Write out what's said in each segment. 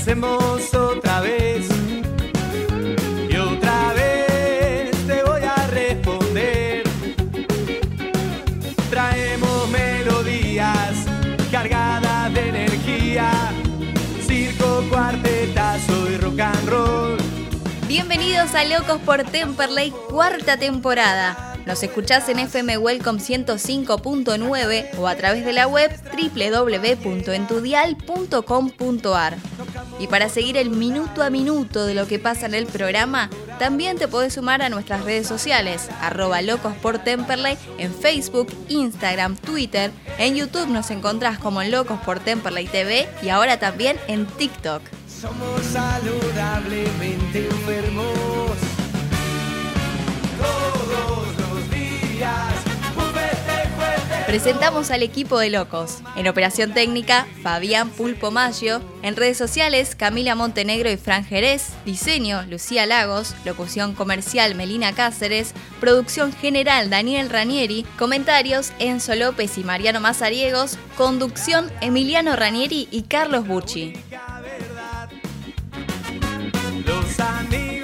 hacemos otra vez. Y otra vez te voy a responder. Traemos melodías cargadas de energía. Circo, cuartetazo y rock and roll. Bienvenidos a Locos por Temperley, cuarta temporada. Nos escuchás en FM Welcome 105.9 o a través de la web www.entudial.com.ar. Y para seguir el minuto a minuto de lo que pasa en el programa, también te podés sumar a nuestras redes sociales, arroba locos por Temperley en Facebook, Instagram, Twitter. En YouTube nos encontrás como Locos por Temperley TV y ahora también en TikTok. Somos saludablemente enfermos. Todos los días. Presentamos al equipo de locos. En operación técnica, Fabián Pulpo Maggio. En redes sociales, Camila Montenegro y Fran Jerez. Diseño, Lucía Lagos. Locución comercial, Melina Cáceres. Producción general, Daniel Ranieri. Comentarios, Enzo López y Mariano Mazariegos. Conducción, Emiliano Ranieri y Carlos Bucci. Los amigos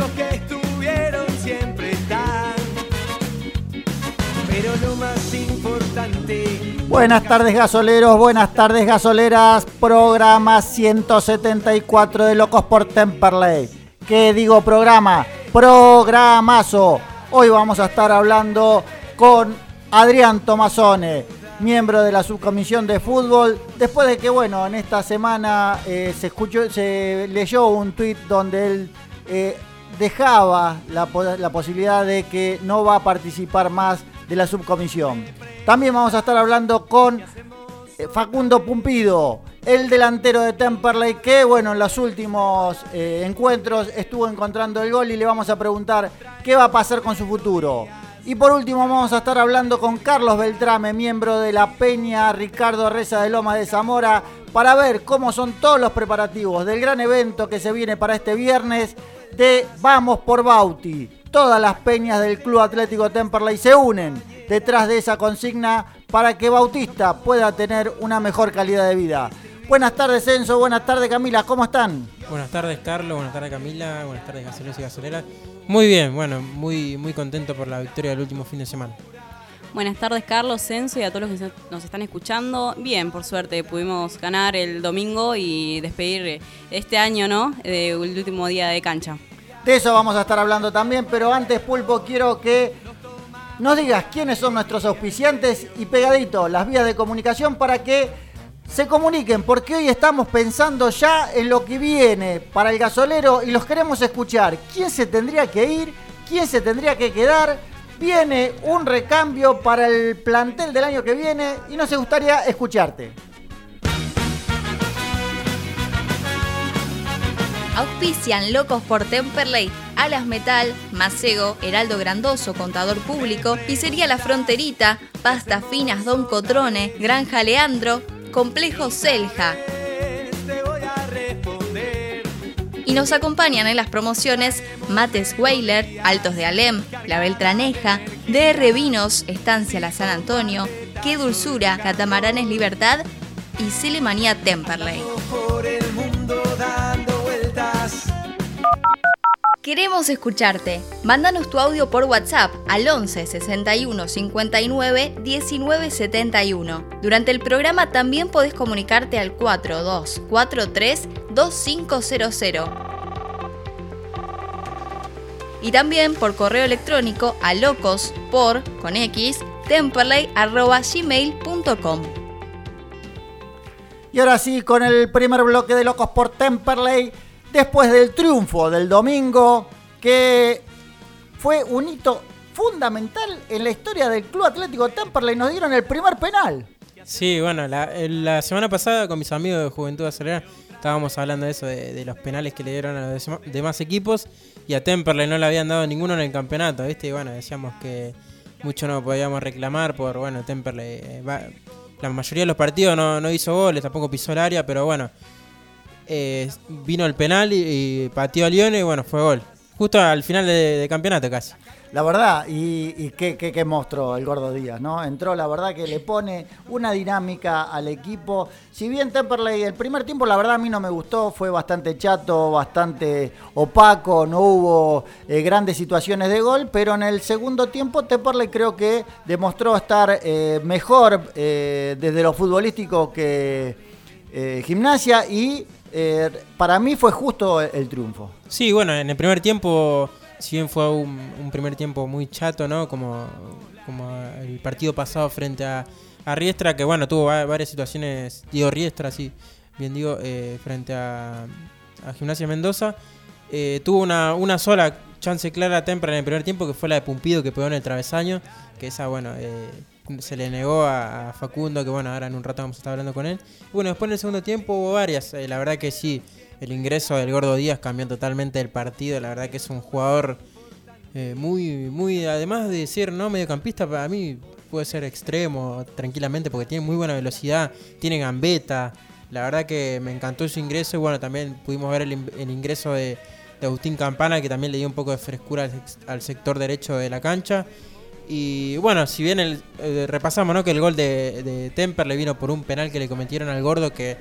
Pero lo más importante. Buenas tardes gasoleros, buenas tardes gasoleras, programa 174 de Locos por Temperley. ¿Qué digo programa? Programazo. Hoy vamos a estar hablando con Adrián Tomasone, miembro de la subcomisión de fútbol, después de que, bueno, en esta semana eh, se escuchó, se leyó un tuit donde él eh, dejaba la posibilidad de que no va a participar más de la subcomisión. También vamos a estar hablando con eh, Facundo Pumpido, el delantero de Temperley, que bueno, en los últimos eh, encuentros estuvo encontrando el gol y le vamos a preguntar qué va a pasar con su futuro. Y por último vamos a estar hablando con Carlos Beltrame, miembro de la Peña Ricardo Reza de Lomas de Zamora, para ver cómo son todos los preparativos del gran evento que se viene para este viernes de Vamos por Bauti. Todas las peñas del Club Atlético Temperley se unen detrás de esa consigna para que Bautista pueda tener una mejor calidad de vida. Buenas tardes Enzo, buenas tardes Camila, ¿cómo están? Buenas tardes, Carlos. Buenas tardes, Camila. Buenas tardes, gasoleros y gasoleras. Muy bien, bueno, muy, muy contento por la victoria del último fin de semana. Buenas tardes, Carlos, Censo y a todos los que nos están escuchando. Bien, por suerte, pudimos ganar el domingo y despedir eh, este año, ¿no? De el último día de cancha. De eso vamos a estar hablando también, pero antes Pulpo quiero que nos digas quiénes son nuestros auspiciantes y pegadito las vías de comunicación para que se comuniquen, porque hoy estamos pensando ya en lo que viene para el gasolero y los queremos escuchar. ¿Quién se tendría que ir? ¿Quién se tendría que quedar? Viene un recambio para el plantel del año que viene y nos gustaría escucharte. Auspician Locos por Temperley, Alas Metal, Macego, Heraldo Grandoso, Contador Público, Pizzería La Fronterita, Pasta Finas Don Cotrone, Granja Leandro, Complejo Celja. Te voy a responder. Y nos acompañan en las promociones Mates Weiler, Altos de Alem, La Beltraneja, DR Vinos, Estancia La San Antonio, Qué Dulzura, Catamaranes Libertad y Celemanía Temperley. Queremos escucharte. Mándanos tu audio por WhatsApp al 11 61 59 19 71. Durante el programa también podés comunicarte al 4243 2500. Y también por correo electrónico a locos por con x temperley arroba gmail.com. Y ahora sí, con el primer bloque de Locos por Temperley, después del triunfo del domingo, que fue un hito fundamental en la historia del Club Atlético Temperley, nos dieron el primer penal. Sí, bueno, la, la semana pasada con mis amigos de Juventud Acelera estábamos hablando de eso, de, los penales que le dieron a los dem- demás equipos y a Temperley no le habían dado ninguno en el campeonato, ¿viste? Y bueno, decíamos que mucho no podíamos reclamar por, bueno, Temperley. eh, la mayoría de los partidos no, no hizo goles, tampoco pisó el área, pero bueno, eh, vino el penal y, pateó a León y bueno, fue gol. justo al final de, campeonato casi. La verdad, y, y qué, qué- monstruo el Gordo Díaz, ¿no? Entró, la verdad, que le pone una dinámica al equipo. Si bien Temperley el primer tiempo, la verdad, a mí no me gustó, fue bastante chato, bastante opaco, no hubo eh, grandes situaciones de gol, pero en el segundo tiempo Temperley creo que demostró estar eh, mejor desde lo futbolístico que Gimnasia y eh, para mí fue justo el, triunfo. Sí, bueno, en el primer tiempo, si bien fue un, primer tiempo muy chato, ¿no? Como, como el partido pasado frente a, a Riestra, que bueno, tuvo va- varias situaciones, digo Riestra, sí, bien digo, eh, frente a, a Gimnasia Mendoza. Eh, tuvo una, una sola chance clara temprana en el primer tiempo, que fue la de Pumpido que pegó en el travesaño, que esa, bueno, se le negó a, Facundo, que bueno, ahora en un rato vamos a estar hablando con él. Bueno, después en el segundo tiempo hubo varias, eh, la verdad que sí, el ingreso del Gordo Díaz cambió totalmente el partido, la verdad que es un jugador eh, muy, muy, además de ser no mediocampista, para mí puede ser extremo tranquilamente porque tiene muy buena velocidad, tiene gambeta, la verdad que me encantó su ingreso y bueno, también pudimos ver el, in- el ingreso de, de Agustín Campana que también le dio un poco de frescura al sector derecho de la cancha. Y bueno, si bien el, eh, repasamos ¿no? que el gol de, Temper le vino por un penal que le cometieron al gordo que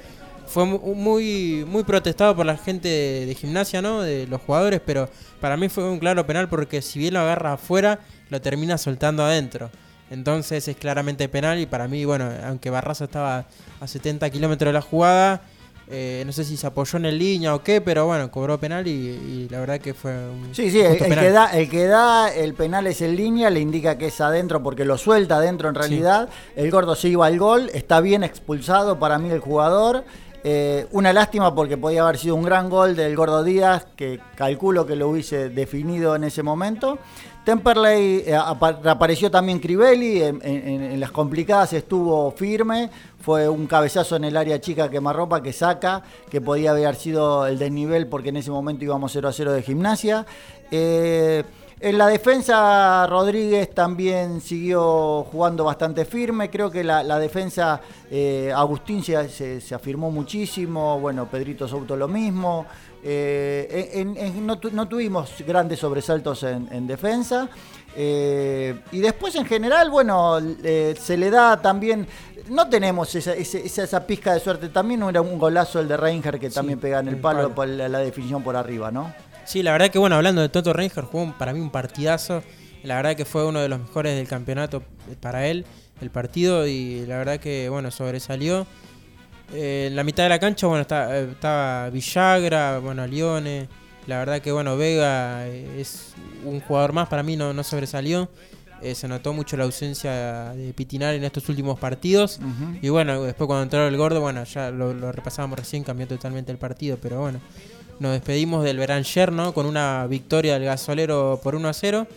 fue mu- muy muy protestado por la gente de, de gimnasia, ¿no? De los jugadores, pero para mí fue un claro penal porque si bien lo agarra afuera, lo termina soltando adentro. Entonces es claramente penal y para mí, bueno, aunque Barraza estaba a 70 kilómetros de la jugada, eh, no sé si se apoyó en el línea o qué, pero bueno, cobró penal y, y la verdad que fue un Sí, sí, el, penal. que da, el que da el penal es en línea, le indica que es adentro porque lo suelta adentro en realidad. El gordo se iba al gol, está bien expulsado para mí el jugador. Eh, una lástima porque podía haber sido un gran gol del gordo Díaz, que calculo que lo hubiese definido en ese momento. Temperley eh, apa- apareció también Crivelli, en las complicadas estuvo firme, fue un cabezazo en el área chica quemarropa que saca, que podía haber sido el desnivel porque en ese momento íbamos 0 a 0 de gimnasia. Eh, en la defensa Rodríguez también siguió jugando bastante firme, creo que la, la defensa eh, Agustín se, se- se afirmó muchísimo, bueno, Pedrito Souto lo mismo. Eh, en- en- no, tu- no tuvimos grandes sobresaltos en, en defensa. Eh, y después en general, bueno, eh, se le da también... No tenemos esa, esa, esa pizca de suerte. También era un golazo el de Reinger que también pega en el el palo, palo. por la, la definición por arriba, ¿no? Sí, la verdad que bueno, hablando de Toto Ranger, jugó para mí un partidazo. La verdad que fue uno de los mejores del campeonato para él, el partido, y la verdad que bueno, sobresalió. Eh, en la mitad de la cancha, bueno, está- eh, estaba Villagra, bueno, Lione. La verdad que bueno, Vega eh, es un jugador más, para mí no, no sobresalió. Eh, se notó mucho la ausencia de Pitinar en estos últimos partidos. Y bueno, después cuando entró el gordo, bueno, ya lo, lo repasábamos recién, cambió totalmente el partido, pero bueno. Nos despedimos del Beranger, ¿no? Con una victoria del gasolero por 1 a 0.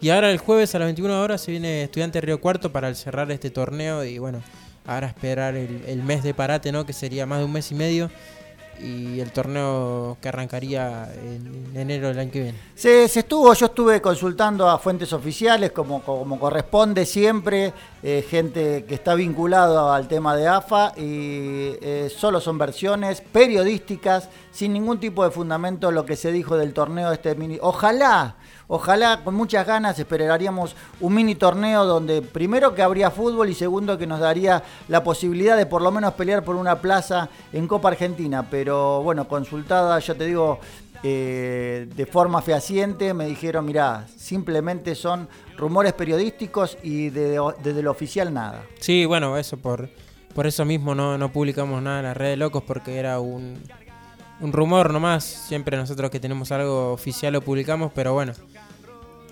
Y ahora el jueves a las 21 horas se viene Estudiante Río Cuarto para cerrar este torneo. Y bueno, ahora esperar el, el mes de parate, ¿no? Que sería más de un mes y medio. Y el torneo que arrancaría en, en enero del año que viene. Se, estuvo, yo estuve consultando a fuentes oficiales como, como corresponde siempre, eh, gente que está vinculado al tema de AFA y eh, solo son versiones periodísticas sin ningún tipo de fundamento lo que se dijo del torneo este mini. Ojalá, ojalá con muchas ganas esperaríamos un mini torneo donde primero que habría fútbol y segundo que nos daría la posibilidad de por lo menos pelear por una plaza en Copa Argentina, pero bueno, consultada, ya te digo, eh, de forma fehaciente me dijeron, mirá, simplemente son rumores periodísticos y de- desde lo oficial nada. Sí, bueno, eso por, por eso mismo no, no publicamos nada en las redes locos porque era un, un rumor nomás. Siempre nosotros que tenemos algo oficial lo publicamos, pero bueno.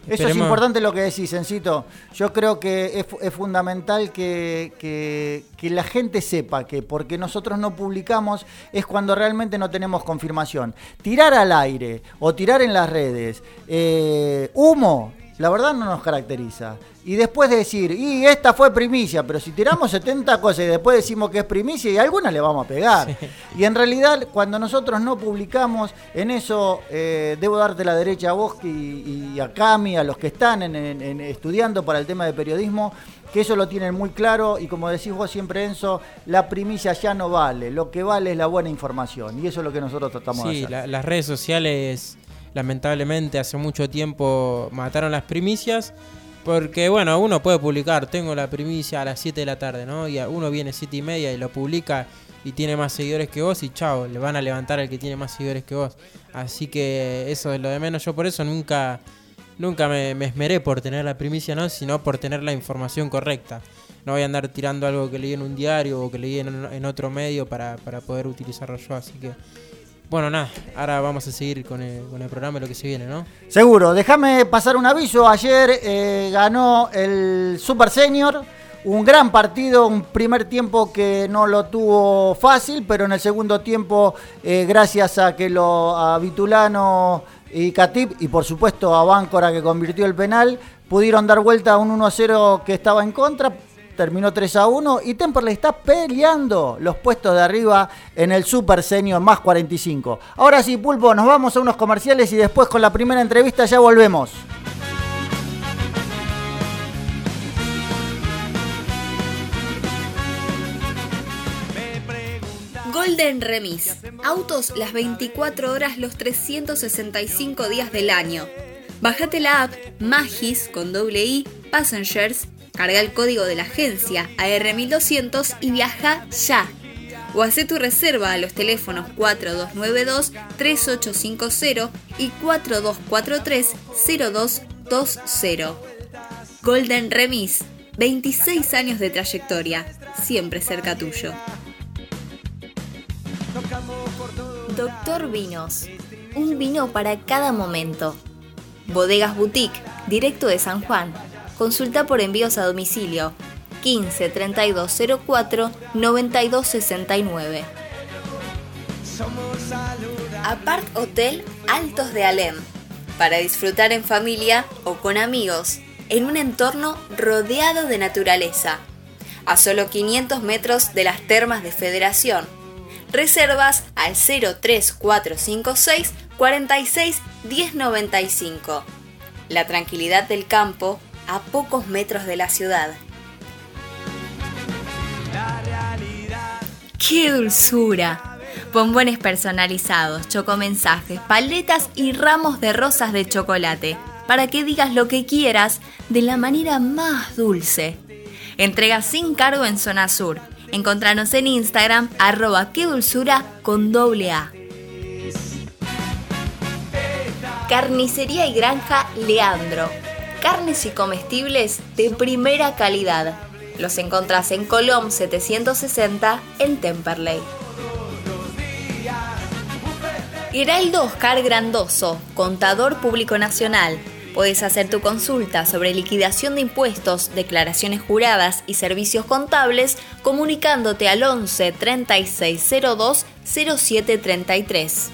Eso es importante lo que decís, Encito. Yo creo que es fundamental que, que- que la gente sepa que porque nosotros no publicamos es cuando realmente no tenemos confirmación. Tirar al aire o tirar en las redes eh, humo, la verdad no nos caracteriza. Y después de decir, y esta fue primicia, pero si tiramos 70 cosas y después decimos que es primicia y alguna le vamos a pegar. Y en realidad, cuando nosotros no publicamos, en eso eh, debo darte la derecha a vos y, y a Cami, a los que están en- en- en estudiando para el tema de periodismo, que eso lo tienen muy claro y como decís vos siempre, Enzo, la primicia ya no vale, lo que vale es la buena información y eso es lo que nosotros tratamos de Sí, hacer. la- las redes sociales lamentablemente hace mucho tiempo mataron las primicias. Porque bueno, uno puede publicar, tengo la primicia a las 7 de la tarde, ¿no? Y uno viene 7 y media y lo publica y tiene más seguidores que vos y chao, le van a levantar al que tiene más seguidores que vos. Así que eso es lo de menos. Yo por eso nunca, nunca me, esmeré por tener la primicia, ¿no? Sino por tener la información correcta. No voy a andar tirando algo que leí en un diario o que leí en, otro medio para, para poder utilizarlo yo. Así que bueno, nada, ahora vamos a seguir con el, programa lo que se viene, ¿no? Seguro, déjame pasar un aviso. Ayer eh, ganó el Super Senior, un gran partido, un primer tiempo que no lo tuvo fácil, pero en el segundo tiempo, eh, gracias a que lo a Vitulano y Catip y por supuesto a Báncora que convirtió el penal, pudieron dar vuelta a un 1-0 que estaba en contra terminó 3 a 1 y Temperley está peleando los puestos de arriba en el Super Senior más 45. Ahora sí, Pulpo, nos vamos a unos comerciales y después con la primera entrevista ya volvemos. Golden Remis. Autos las 24 horas los 365 días del año. Bájate la app Magis con doble I Passengers Carga el código de la agencia AR1200 y viaja ya. O hace tu reserva a los teléfonos 4292-3850 y 4243-0220. Golden Remis, 26 años de trayectoria, siempre cerca tuyo. Doctor Vinos, un vino para cada momento. Bodegas Boutique, directo de San Juan Consulta por envíos a domicilio 15 3204 9269. Apart Hotel Altos de Alem. Para disfrutar en familia o con amigos, en un entorno rodeado de naturaleza. A solo 500 metros de las termas de Federación. Reservas al 03456 46 1095. La tranquilidad del campo a pocos metros de la ciudad. ¡Qué dulzura! Bombones personalizados, chocomensajes, paletas y ramos de rosas de chocolate, para que digas lo que quieras de la manera más dulce. Entrega sin cargo en Zona Sur. Encontranos en Instagram, arroba qué dulzura con doble A. Carnicería y Granja Leandro carnes y comestibles de primera calidad. Los encontrás en Colom 760 en Temperley. Heraldo Oscar Grandoso, contador público nacional. Puedes hacer tu consulta sobre liquidación de impuestos, declaraciones juradas y servicios contables comunicándote al 11 3602 0733.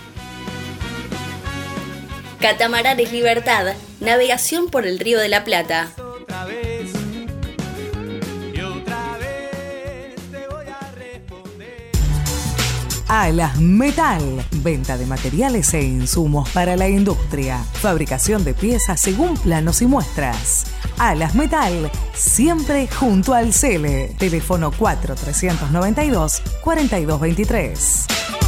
Catamaranes Libertad, navegación por el Río de la Plata. Alas Metal, venta de materiales e insumos para la industria, fabricación de piezas según planos y muestras. Alas Metal, siempre junto al CELE. Teléfono 4392 4223.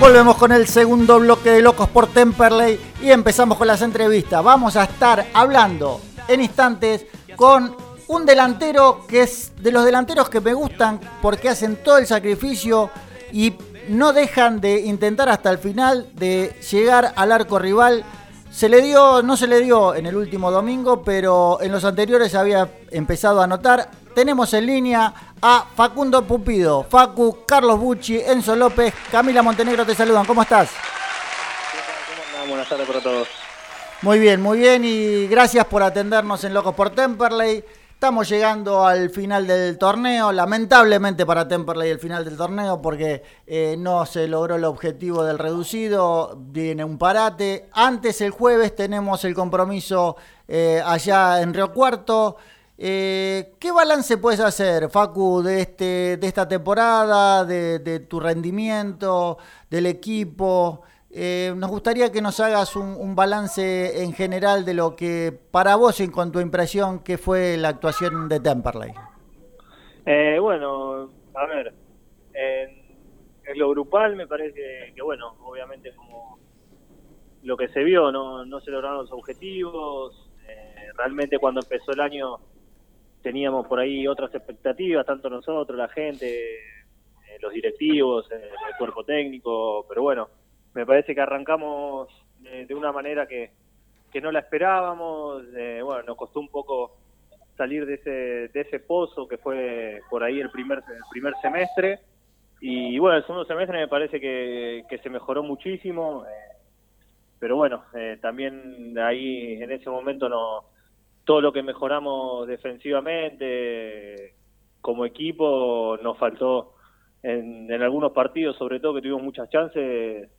Volvemos con el segundo bloque de Locos por Temperley y empezamos con las entrevistas. Vamos a estar hablando en instantes con un delantero que es de los delanteros que me gustan porque hacen todo el sacrificio y no dejan de intentar hasta el final de llegar al arco rival. Se le dio, no se le dio en el último domingo, pero en los anteriores había empezado a anotar. Tenemos en línea a Facundo Pupido, Facu, Carlos Bucci, Enzo López, Camila Montenegro te saludan. ¿Cómo estás? Buenas tardes para todos. Muy bien, muy bien y gracias por atendernos en Locos por Temperley. Estamos llegando al final del torneo, lamentablemente para Temperley el final del torneo porque eh, no se logró el objetivo del reducido, viene un parate. Antes el jueves tenemos el compromiso eh, allá en Río Cuarto. Eh, ¿Qué balance puedes hacer, Facu, de, este, de esta temporada, de, de tu rendimiento, del equipo? Eh, nos gustaría que nos hagas un, balance en general de lo que para vos, y con tu impresión, que fue la actuación de Temperley. Eh, bueno, a ver, en, lo grupal me parece que, bueno, obviamente como lo que se vio, no, no se lograron los objetivos. Eh, realmente cuando empezó el año teníamos por ahí otras expectativas, tanto nosotros, la gente, los directivos, el cuerpo técnico, pero bueno me parece que arrancamos de, una manera que, que, no la esperábamos. Eh, bueno, nos costó un poco salir de ese, de ese pozo que fue por ahí el primer, el primer semestre. Y bueno, el segundo semestre me parece que, que se mejoró muchísimo. Eh, pero bueno, eh, también ahí en ese momento no todo lo que mejoramos defensivamente como equipo nos faltó en, en algunos partidos, sobre todo que tuvimos muchas chances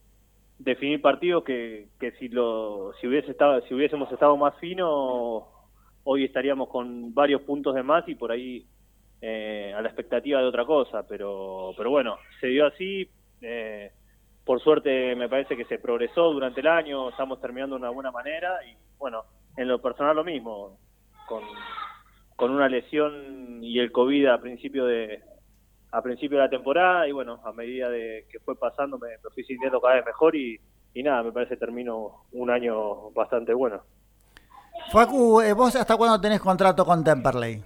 definir partidos que, que si lo si hubiese si hubiésemos estado más finos hoy estaríamos con varios puntos de más y por ahí eh, a la expectativa de otra cosa pero pero bueno se dio así eh, por suerte me parece que se progresó durante el año estamos terminando de una buena manera y bueno en lo personal lo mismo con con una lesión y el covid a principio de a principio de la temporada y bueno, a medida de que fue pasando me, fui sintiendo cada vez mejor y, nada, me parece termino un año bastante bueno. Facu, eh, ¿vos hasta cuándo tenés contrato con Temperley?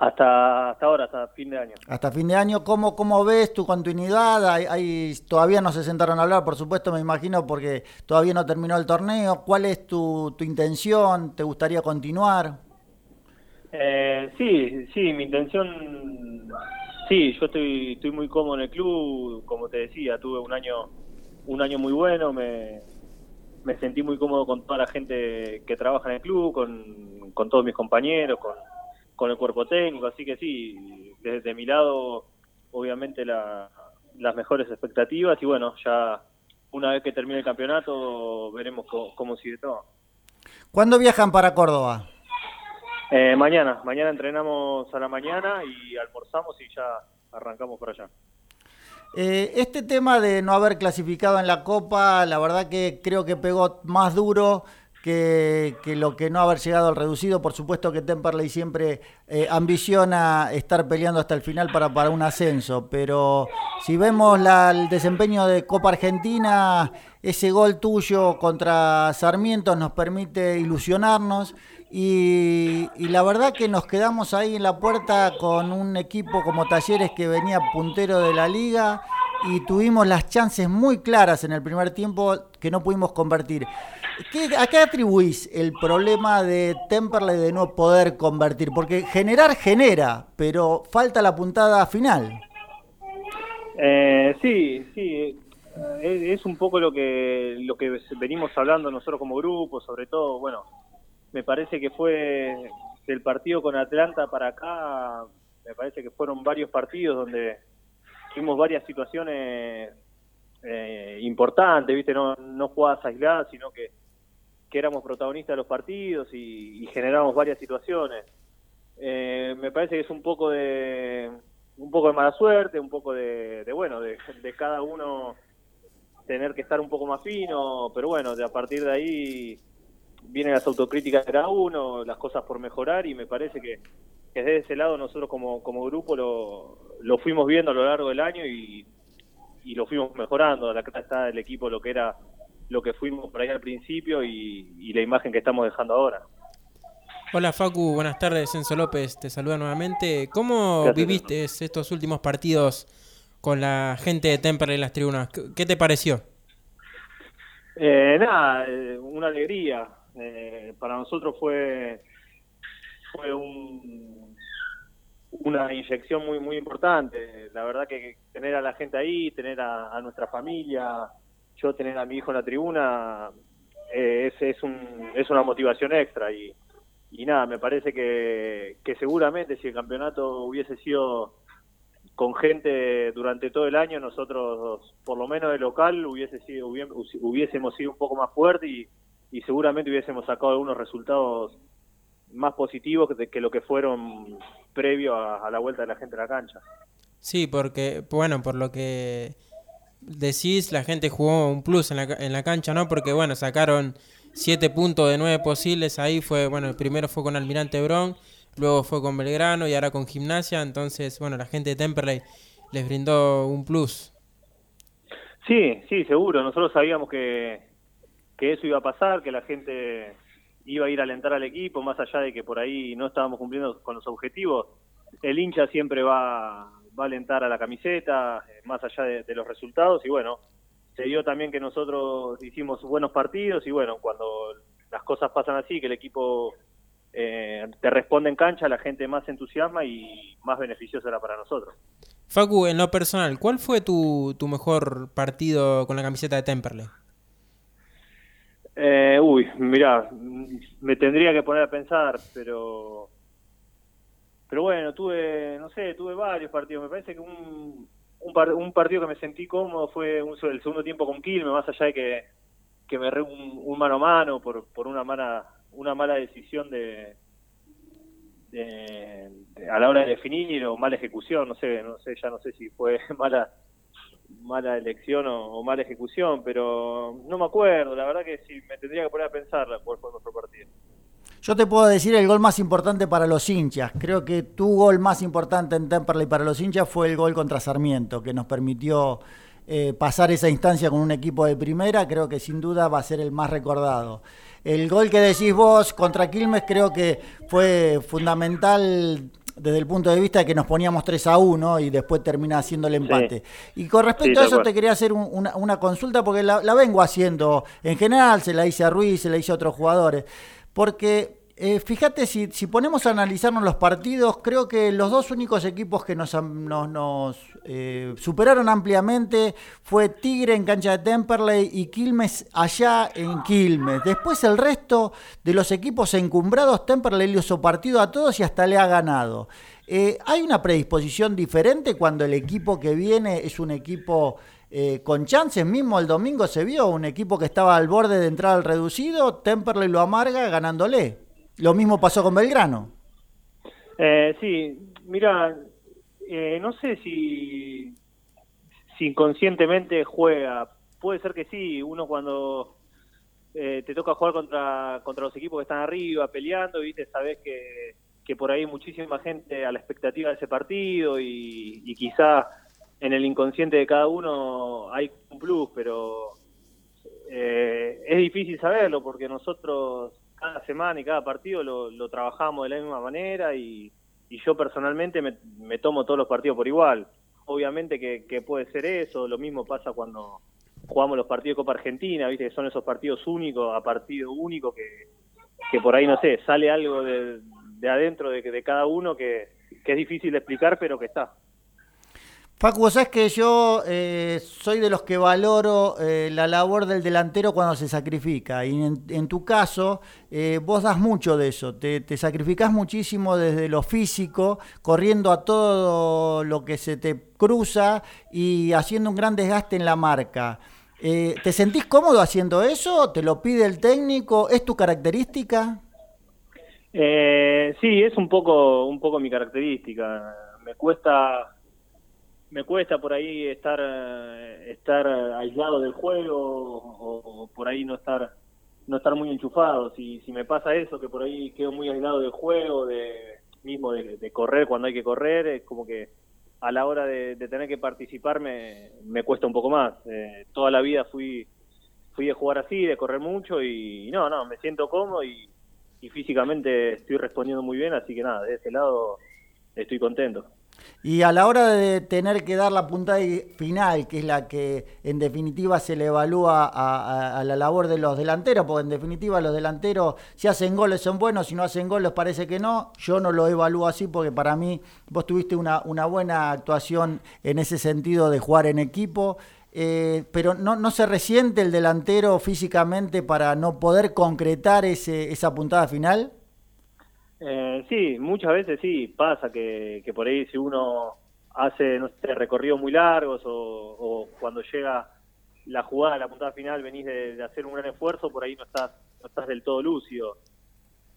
Hasta, hasta ahora, hasta fin de año. Hasta fin de año, ¿cómo, cómo ves tu continuidad? Hay, todavía no se sentaron a hablar, por supuesto, me imagino, porque todavía no terminó el torneo. ¿Cuál es tu, tu intención? ¿Te gustaría continuar? Eh, sí, sí, mi intención Sí, yo estoy, estoy muy cómodo en el club, como te decía, tuve un año, un año muy bueno, me, me sentí muy cómodo con toda la gente que trabaja en el club, con, con todos mis compañeros, con, con el cuerpo técnico, así que sí, desde mi lado, obviamente la, las mejores expectativas y bueno, ya una vez que termine el campeonato veremos cómo, cómo sigue todo. ¿Cuándo viajan para Córdoba? Eh, mañana, mañana entrenamos a la mañana y almorzamos y ya arrancamos por allá. Eh, este tema de no haber clasificado en la Copa, la verdad que creo que pegó más duro que, lo que no haber llegado al reducido. Por supuesto que Temperley siempre eh, ambiciona estar peleando hasta el final para, para un ascenso, pero si vemos el desempeño de Copa Argentina, ese gol tuyo contra Sarmiento nos permite ilusionarnos y, la verdad que nos quedamos ahí en la puerta con un equipo como Talleres que venía puntero de la liga y tuvimos las chances muy claras en el primer tiempo que no pudimos convertir. ¿A qué atribuís el problema de Temperley de no poder convertir? Porque generar genera, pero falta la puntada final. Eh, sí, sí, es, un poco lo que lo que venimos hablando nosotros como grupo, sobre todo, bueno, me parece que fue del partido con Atlanta para acá, me parece que fueron varios partidos donde tuvimos varias situaciones eh, importantes, viste, no, no jugadas aisladas, sino que, que éramos protagonistas de los partidos y, generamos varias situaciones. Eh, me parece que es un poco de un poco de mala suerte, un poco de, de bueno, de, de, cada uno tener que estar un poco más fino, pero bueno, de a partir de ahí vienen las autocríticas de cada uno, las cosas por mejorar y me parece que, desde ese lado nosotros como, como grupo lo, lo fuimos viendo a lo largo del año y, y lo fuimos mejorando. Acá está el equipo lo que era lo que fuimos por ahí al principio y, la imagen que estamos dejando ahora. Hola Facu, buenas tardes, Enzo López te saluda nuevamente. ¿Cómo viviste estos últimos partidos con la gente de Temper en las tribunas? ¿Qué te pareció? Eh, nada, eh, una alegría. Eh, para nosotros fue fue un, una inyección muy muy importante. La verdad que tener a la gente ahí, tener a, nuestra familia, yo tener a mi hijo en la tribuna, eh, es, es, un, es una motivación extra y, y nada, me parece que, que seguramente si el campeonato hubiese sido con gente durante todo el año, nosotros, por lo menos de local, hubiese sido, hubiésemos sido un poco más fuertes y, y seguramente hubiésemos sacado algunos resultados más positivos que, que lo que fueron previo a, la vuelta de la gente a la cancha. Sí, porque, bueno, por lo que decís, la gente jugó un plus en la, en la cancha, ¿no? Porque, bueno, sacaron siete puntos de nueve posibles, ahí fue, bueno, el primero fue con Almirante Bron, luego fue con Belgrano y ahora con Gimnasia, entonces, bueno, la gente de Temperley les brindó un plus. Sí, sí, seguro, nosotros sabíamos que, que eso iba a pasar, que la gente iba a ir a alentar al equipo, más allá de que por ahí no estábamos cumpliendo con los objetivos, el hincha siempre va, va a alentar a la camiseta, eh, más allá de, los resultados, y bueno, se dio también que nosotros hicimos buenos partidos, y bueno, cuando las cosas pasan así, que el equipo eh, te responde en cancha, la gente más entusiasma y más beneficioso era para nosotros. Facu, en lo personal, ¿cuál fue tu, tu mejor partido con la camiseta de Temperley? Eh, uy, mira, me tendría que poner a pensar, pero pero bueno, tuve, no sé, tuve varios partidos. Me parece que un, un, partido que me sentí cómodo fue un, el segundo tiempo con Quilmes, más allá de que, que me re un, mano a mano por, por una mala una mala decisión de, a la hora de definir o mala ejecución, no sé, no sé, ya no sé si fue mala mala elección o, mala ejecución, pero no me acuerdo, la verdad que si me tendría que poner a pensar cuál fue nuestro partido. Yo te puedo decir el gol más importante para los hinchas. Creo que tu gol más importante en Temperley para los hinchas fue el gol contra Sarmiento, que nos permitió eh, pasar esa instancia con un equipo de primera. Creo que sin duda va a ser el más recordado. El gol que decís vos contra Quilmes creo que fue fundamental desde el punto de vista de que nos poníamos 3 a 1 y después termina haciendo el empate. Y con respecto a eso te quería hacer una, consulta porque la, la, vengo haciendo en general, se la hice a Ruiz, se la hice a otros jugadores, porque eh, fíjate, si, ponemos a analizarnos los partidos, creo que los dos únicos equipos que nos, nos, eh, superaron ampliamente fue Tigre en cancha de Temperley y Quilmes allá en Quilmes. Después el resto de los equipos encumbrados, Temperley le hizo partido a todos y hasta le ha ganado. Eh, ¿Hay una predisposición diferente cuando el equipo que viene es un equipo con chances? Mismo el domingo se vio un equipo que estaba al borde de entrar al reducido, Temperley lo amarga ganándole. Lo mismo pasó con Belgrano. Eh, sí, mira, eh, no sé si, si inconscientemente juega. Puede ser que sí, uno cuando eh, te toca jugar contra, contra los equipos que están arriba, peleando, viste, sabes que, que por ahí muchísima gente a la expectativa de ese partido y, y quizá en el inconsciente de cada uno hay un plus, pero eh, es difícil saberlo porque nosotros cada semana y cada partido lo, lo trabajamos de la misma manera y, yo personalmente me, tomo todos los partidos por igual. Obviamente que, puede ser eso, lo mismo pasa cuando jugamos los partidos de Copa Argentina, viste que son esos partidos únicos, a partido único, que, que por ahí, no sé, sale algo de, adentro de, de cada uno que, que es difícil de explicar, pero que está. Facu, sabes que yo eh, soy de los que valoro eh, la labor del delantero cuando se sacrifica. Y en, tu caso, eh, vos das mucho de eso. Te, te sacrificás muchísimo desde lo físico, corriendo a todo lo que se te cruza y haciendo un gran desgaste en la marca. ¿Te sentís cómodo haciendo eso? ¿Te lo pide el técnico? ¿Es tu característica? sí, es un poco, un poco mi característica. Me cuesta me cuesta por ahí estar estar aislado del juego o, por ahí no estar no estar muy enchufado. Si si me pasa eso que por ahí quedo muy aislado del juego de mismo de, correr cuando hay que correr es como que a la hora de, tener que participar me, me cuesta un poco más. Eh, toda la vida fui fui a jugar así de correr mucho y, no no me siento cómodo y, y físicamente estoy respondiendo muy bien así que nada de ese lado estoy contento y a la hora de tener que dar la puntada final, que es la que en definitiva se le evalúa a, la labor de los delanteros, porque en definitiva los delanteros, si hacen goles son buenos, si no hacen goles parece que no. Yo no lo evalúo así porque para mí vos tuviste una, buena actuación en ese sentido de jugar en equipo. Eh, pero no, no se resiente el delantero físicamente para no poder concretar ese, esa puntada final. Eh, sí, muchas veces sí, pasa que, que por ahí si uno hace, no sé, recorridos muy largos o, cuando llega la jugada, la puntada final, venís de, de hacer un gran esfuerzo, por ahí no estás, no estás del todo lúcido.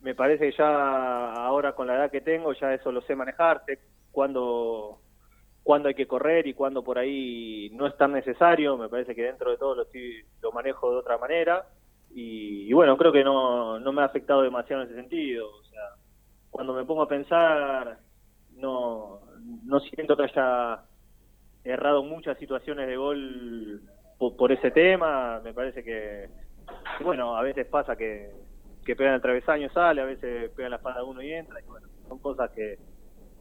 Me parece que ya ahora con la edad que tengo, ya eso lo sé manejar, sé cuándo, cuándo hay que correr y cuándo por ahí no es tan necesario. Me parece que dentro de todo lo, estoy- lo manejo de otra manera. Y, y bueno, creo que no, no me ha afectado demasiado en ese sentido. Cuando me pongo a pensar, no, no siento que haya errado muchas situaciones de gol por, por ese tema. Me parece que, bueno, a veces pasa que, que pegan el travesaño, sale, a veces pegan la espalda de uno y entra. Y bueno, son cosas que,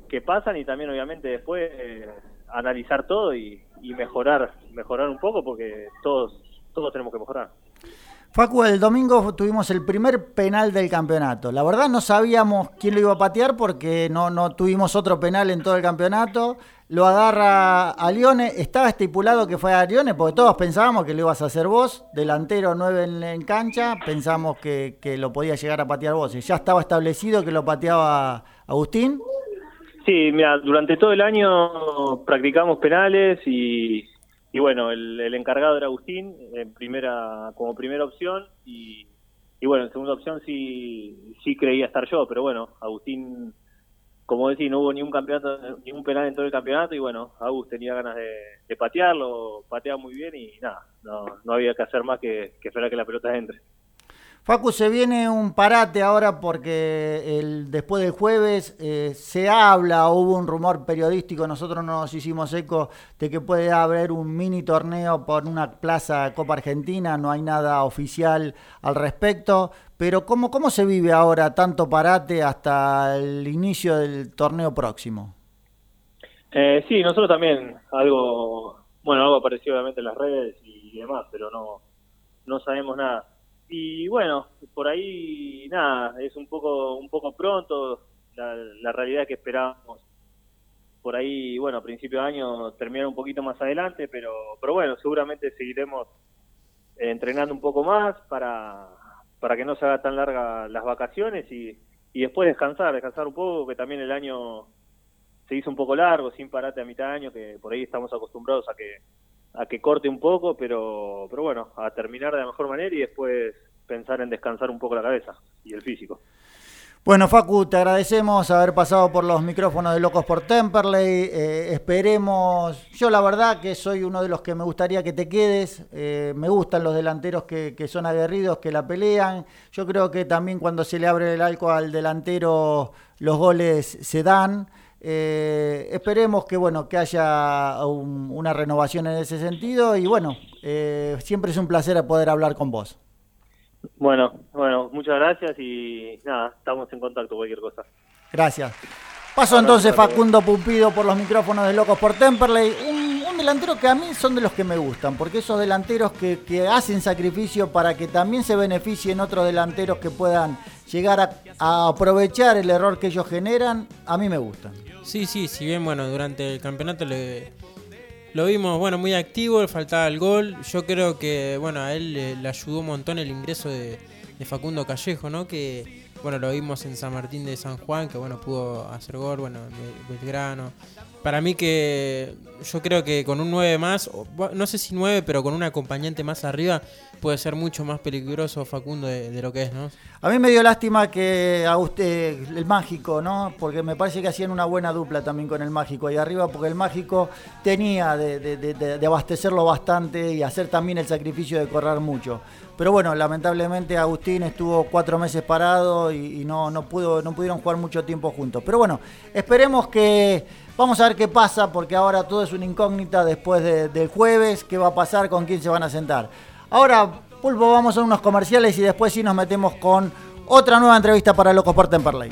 que pasan y también obviamente después eh, analizar todo y, y mejorar, mejorar un poco porque todos, todos tenemos que mejorar. Facu, el domingo tuvimos el primer penal del campeonato. La verdad no sabíamos quién lo iba a patear porque no, no tuvimos otro penal en todo el campeonato. Lo agarra a Lione. Estaba estipulado que fue a Lione porque todos pensábamos que lo ibas a hacer vos. Delantero 9 en, cancha. Pensamos que, que lo podía llegar a patear vos. Y ya estaba establecido que lo pateaba Agustín. Sí, mira, durante todo el año practicamos penales y, y bueno, el, el encargado era Agustín en primera como primera opción y, y bueno, en segunda opción sí sí creía estar yo, pero bueno, Agustín, como decís, no hubo ningún campeonato, ningún penal en todo el campeonato y bueno, Agus tenía ganas de, patearlo, patea muy bien y nada, no, no había que hacer más que, que esperar que la pelota entre. Facu, se viene un parate ahora porque el, después del jueves eh, se habla, hubo un rumor periodístico, nosotros no nos hicimos eco de que puede haber un mini torneo por una plaza Copa Argentina, no hay nada oficial al respecto, pero ¿cómo, cómo se vive ahora tanto parate hasta el inicio del torneo próximo? Eh, sí, nosotros también, algo, bueno, algo apareció obviamente en las redes y demás, pero no, no sabemos nada. Y bueno, por ahí nada, es un poco, un poco pronto, la, la realidad que esperábamos por ahí, bueno, a principio de año terminar un poquito más adelante, pero, pero bueno, seguramente seguiremos entrenando un poco más para, para que no se haga tan larga las vacaciones y, y después descansar, descansar un poco, que también el año se hizo un poco largo, sin parate a mitad de año, que por ahí estamos acostumbrados a que a que corte un poco, pero pero bueno, a terminar de la mejor manera y después pensar en descansar un poco la cabeza y el físico. Bueno, Facu, te agradecemos haber pasado por los micrófonos de Locos por Temperley. Eh, esperemos, yo la verdad que soy uno de los que me gustaría que te quedes. Eh, me gustan los delanteros que, que, son aguerridos, que la pelean. Yo creo que también cuando se le abre el arco al delantero, los goles se dan. Eh, esperemos que bueno que haya un, una renovación en ese sentido y bueno eh, siempre es un placer poder hablar con vos. Bueno, bueno, muchas gracias y nada, estamos en contacto cualquier cosa. Gracias. Paso entonces Facundo Pumpido por los micrófonos de Locos por Temperley. Un, un, delantero que a mí son de los que me gustan, porque esos delanteros que, que hacen sacrificio para que también se beneficien otros delanteros que puedan llegar a, a, aprovechar el error que ellos generan, a mí me gustan. Sí, sí, si bien, bueno, durante el campeonato le, lo vimos, bueno, muy activo, le faltaba el gol. Yo creo que, bueno, a él le, le ayudó un montón el ingreso de, de, Facundo Callejo, ¿no? Que, bueno, lo vimos en San Martín de San Juan, que, bueno, pudo hacer gol, bueno, Belgrano. Para mí que yo creo que con un 9 más, no sé si 9, pero con un acompañante más arriba, puede ser mucho más peligroso Facundo de, lo que es, ¿no? A mí me dio lástima que a usted, el mágico, ¿no? Porque me parece que hacían una buena dupla también con el mágico ahí arriba, porque el mágico tenía de, abastecerlo bastante y hacer también el sacrificio de correr mucho. Pero bueno, lamentablemente Agustín estuvo cuatro meses parado y, no, no, pudo, no pudieron jugar mucho tiempo juntos. Pero bueno, esperemos que Vamos a ver qué pasa, porque ahora todo es una incógnita después de, del jueves, qué va a pasar, con quién se van a sentar. Ahora, Pulpo, vamos a unos comerciales y después sí nos metemos con otra nueva entrevista para Locos por Temperley.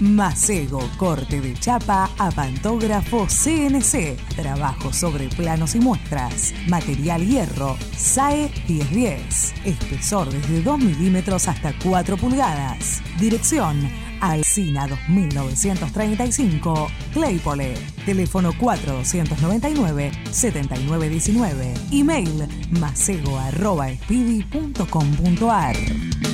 Macego, corte de chapa a pantógrafo CNC, trabajo sobre planos y muestras, material hierro, SAE 1010, espesor desde 2 milímetros hasta 4 pulgadas, dirección Alcina 2935, Claypole. Teléfono 4299-7919. Email macego.espidi.com.ar.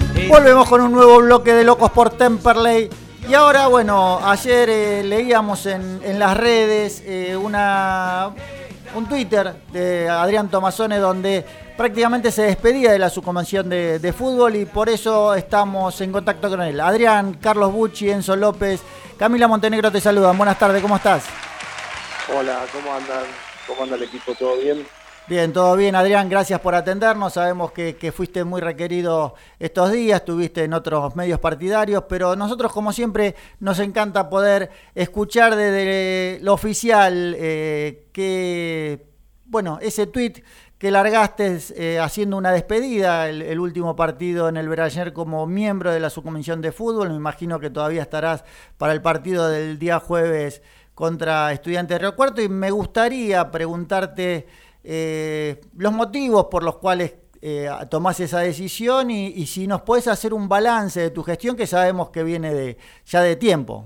Volvemos con un nuevo bloque de Locos por Temperley. Y ahora, bueno, ayer eh, leíamos en, las redes eh, una, un Twitter de Adrián Tomazone donde prácticamente se despedía de la subconvención de, de fútbol y por eso estamos en contacto con él. Adrián, Carlos Bucci, Enzo López, Camila Montenegro te saludan. Buenas tardes, ¿cómo estás? Hola, ¿cómo andan? ¿Cómo anda el equipo? ¿Todo bien? Bien, todo bien, Adrián, gracias por atendernos. Sabemos que, fuiste muy requerido estos días, estuviste en otros medios partidarios, pero nosotros, como siempre, nos encanta poder escuchar desde lo oficial eh, que, bueno, ese tweet que largaste eh, haciendo una despedida, el, el último partido en el Beranger como miembro de la subcomisión de fútbol. Me imagino que todavía estarás para el partido del día jueves contra Estudiantes de Río Cuarto y me gustaría preguntarte eh, los motivos por los cuales eh, tomás esa decisión y, si nos puedes hacer un balance de tu gestión que sabemos que viene de ya de tiempo.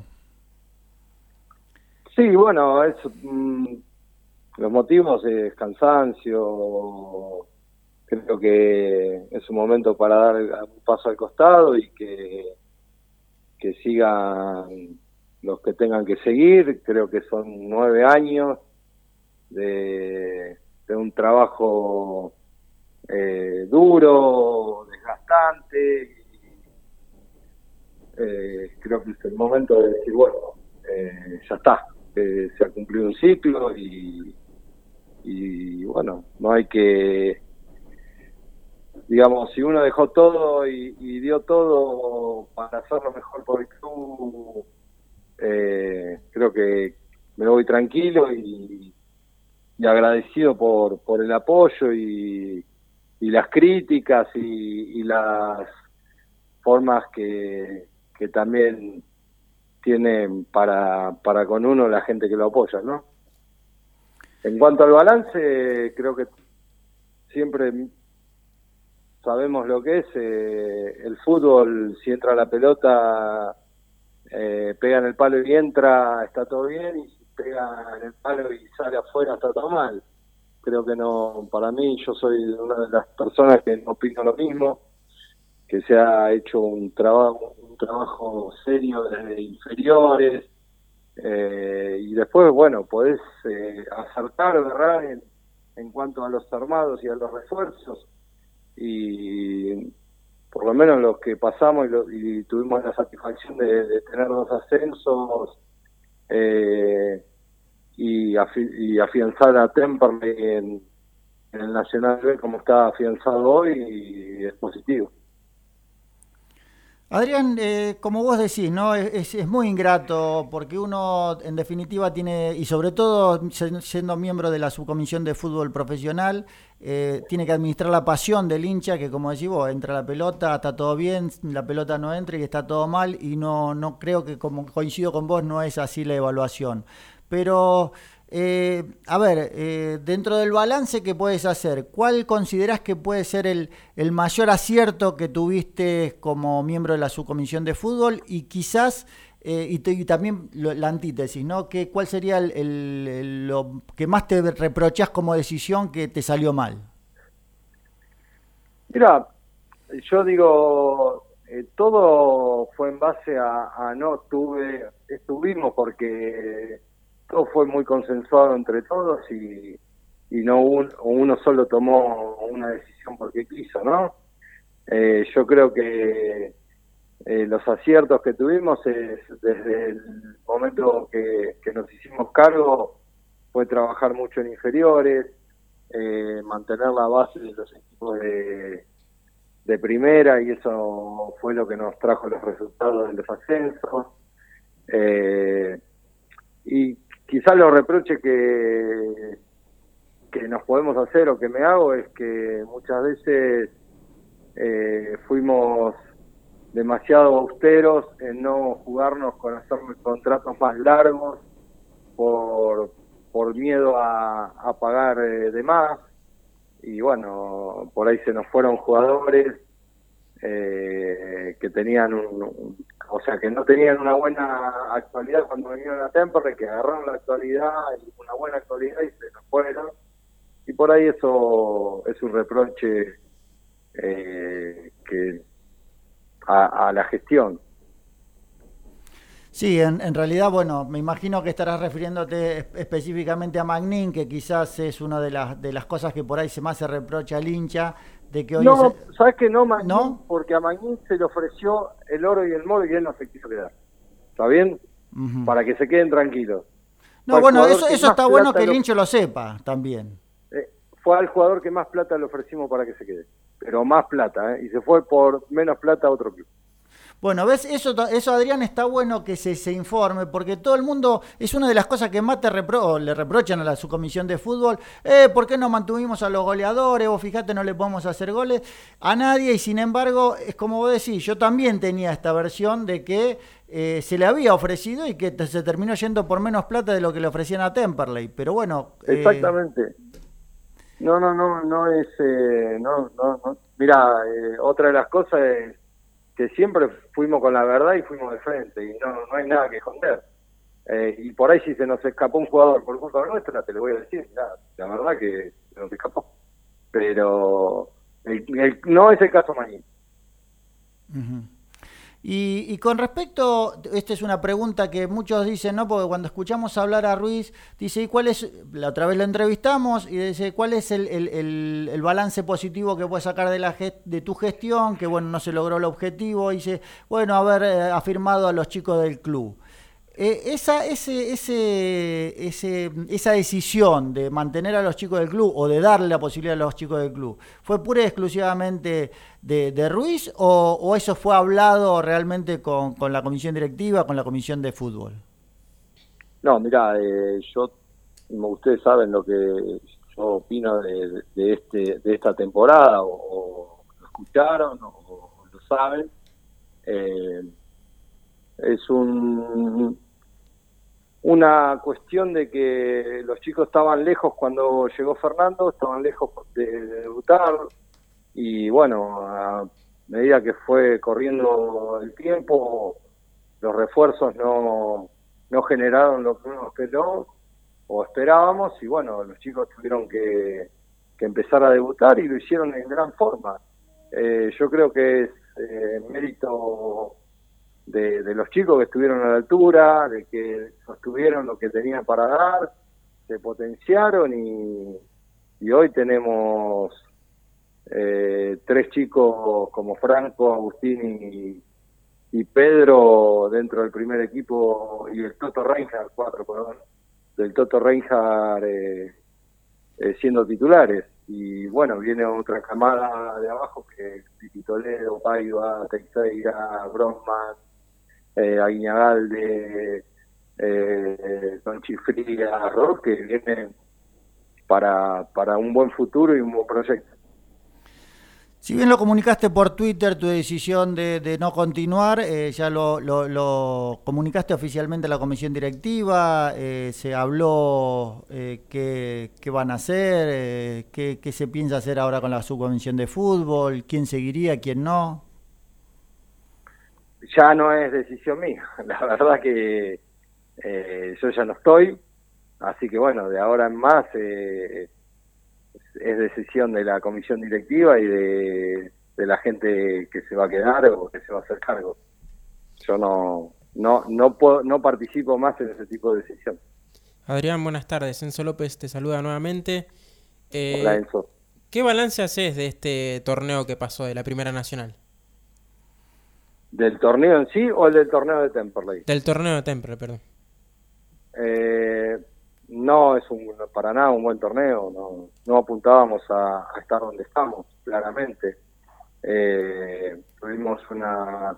Sí, bueno, es, mm, los motivos es cansancio, creo que es un momento para dar un paso al costado y que, que sigan los que tengan que seguir, creo que son nueve años de, de un trabajo eh, duro, desgastante, eh, creo que es el momento de decir, bueno, eh, ya está, eh, se ha cumplido un ciclo y, y bueno, no hay que, digamos, si uno dejó todo y, dio todo para hacer lo mejor por el eh, creo que me voy tranquilo y, y agradecido por, por el apoyo y, y las críticas y, y las formas que, que también tienen para, para con uno la gente que lo apoya, ¿no? En cuanto al balance, creo que siempre sabemos lo que es. eh, el fútbol, si entra la pelota, eh, pega en el palo y entra, está todo bien, y pega en el palo y sale afuera, está todo mal. Creo que no, para mí, yo soy una de las personas que no opino lo mismo, que se ha hecho un trabajo, un trabajo serio desde inferiores, eh, y después, bueno, podés eh, acertar o en, en cuanto a los armados y a los refuerzos, y por lo menos los que pasamos y, lo- y tuvimos la satisfacción de, de tener dos ascensos eh, y, y, afianzar a Temperley en, en, el Nacional B como está afianzado hoy y es positivo. Adrián, eh, como vos decís, ¿no? Es, muy ingrato porque uno, en definitiva, tiene, y sobre todo siendo miembro de la subcomisión de fútbol profesional, eh, tiene que administrar la pasión del hincha, que como decís vos, entra la pelota, está todo bien, la pelota no entra y está todo mal, y no, no creo que, como coincido con vos, no es así la evaluación. Pero eh, a ver, eh, dentro del balance que puedes hacer, ¿cuál consideras que puede ser el, mayor acierto que tuviste como miembro de la subcomisión de fútbol y quizás, eh, y, también la antítesis, ¿no? ¿Qué, ¿Cuál sería el, lo que más te reprochas como decisión que te salió mal? Mira, yo digo, todo fue en base a, a no tuve, estuvimos porque todo fue muy consensuado entre todos y, y no uno solo tomó una decisión porque quiso, ¿no? Eh, yo creo que eh, los aciertos que tuvimos es desde el momento que, nos hicimos cargo fue trabajar mucho en inferiores, eh, mantener la base de los equipos de, de primera y eso fue lo que nos trajo los resultados de los ascensos. y quizás los reproches que, que nos podemos hacer o que me hago es que muchas veces eh, fuimos demasiado austeros en no jugarnos con hacer contratos más largos por, por miedo a, a pagar eh, de más. Y bueno, por ahí se nos fueron jugadores eh, que tenían un, o sea, que no tenían una buena actualidad cuando vinieron a Temperley, que agarraron la actualidad una buena actualidad y se nos fueron. Y por ahí eso es un reproche eh, que a, la gestión. Sí, en, en, realidad, bueno, me imagino que estarás refiriéndote específicamente a Magnin, que quizás es una de las, de las cosas que por ahí se más se reprocha al hincha, no, ¿sabes que no, Magnín? Porque a Magnín se le ofreció el oro y el moro y él no se quiso quedar. ¿Está bien? Para que se queden tranquilos. No, bueno, eso, eso está bueno que el hincho lo sepa también. Eh, fue al jugador que más plata le ofrecimos para que se quede. Pero más plata, ¿eh? Y se fue por menos plata a otro club. Bueno, ves, eso, eso Adrián está bueno que se, se informe, porque todo el mundo, es una de las cosas que más te repro, le reprochan a la subcomisión de fútbol, eh, ¿por qué no mantuvimos a los goleadores? O fíjate, no le podemos hacer goles a nadie, y sin embargo, es como vos decís, yo también tenía esta versión de que eh, se le había ofrecido y que se terminó yendo por menos plata de lo que le ofrecían a Temperley, pero bueno. Eh, Exactamente. No, no, no, no es, eh, no, no, no. Mira, otra de las cosas es que siempre fuimos con la verdad y fuimos de frente y no, no hay nada que esconder. Eh, y por ahí si se nos escapó un jugador por culpa nuestra, te lo voy a decir, la verdad que se nos escapó. Pero no es el caso Mañín. Y, con respecto, esta es una pregunta que muchos dicen, ¿no? Porque cuando escuchamos hablar a Ruiz, dice, ¿y cuál es? La otra vez lo entrevistamos y dice, ¿cuál es el, el, el, balance positivo que puedes sacar de, la de tu gestión? Que bueno, no se logró el objetivo. dice, bueno, haber eh, afirmado a los chicos del club. Eh, esa, ese, ese, ese, esa decisión de mantener a los chicos del club o de darle la posibilidad a los chicos del club, ¿fue pura y exclusivamente de, Ruiz o, eso fue hablado realmente con, la comisión directiva, con la comisión de fútbol? No, mira, eh, yo, ustedes saben lo que yo opino de, este, de esta temporada, o, lo escucharon o, lo saben. Eh, es un, una cuestión de que los chicos estaban lejos cuando llegó Fernando, estaban lejos de, debutar y bueno, a medida que fue corriendo el tiempo, los refuerzos no, no generaron lo que uno esperó o esperábamos y bueno, los chicos tuvieron que, que empezar a debutar y lo hicieron en gran forma. Eh, yo creo que es eh, mérito de, los chicos que estuvieron a la altura, de que sostuvieron lo que tenían para dar, se potenciaron y, hoy tenemos eh, tres chicos como Franco, Agustín y, y Pedro dentro del primer equipo y el Toto Reinhardt, cuatro, perdón, del Toto Reinhardt eh, eh, siendo titulares. Y bueno, viene otra camada de abajo que Titi Toledo, Paiva, Teixeira, Brosman, eh, Aguiñagalde, eh, Don Chifría, que vienen para, para un buen futuro y un buen proyecto. Si bien lo comunicaste por Twitter, tu decisión de, no continuar, eh, ya lo, lo, comunicaste oficialmente a la comisión directiva, eh, se habló eh, qué, van a hacer, eh, qué, qué, se piensa hacer ahora con la subcomisión de fútbol, quién seguiría, quién no. Ya no es decisión mía, la verdad que yo ya no estoy, así que bueno, de ahora en más es decisión de la comisión directiva y de, la gente que se va a quedar o que se va a hacer cargo. Yo no no no puedo, no participo más en ese tipo de decisión. Adrián, buenas tardes. Enzo López te saluda nuevamente. Eh, Hola, Enzo. ¿Qué balance haces de este torneo que pasó de la Primera Nacional? ¿Del torneo en sí o el del torneo de Temperley? Del torneo de Temperley, perdón. Eh, no es un, para nada un buen torneo, no, no apuntábamos a, estar donde estamos, claramente. Eh, tuvimos una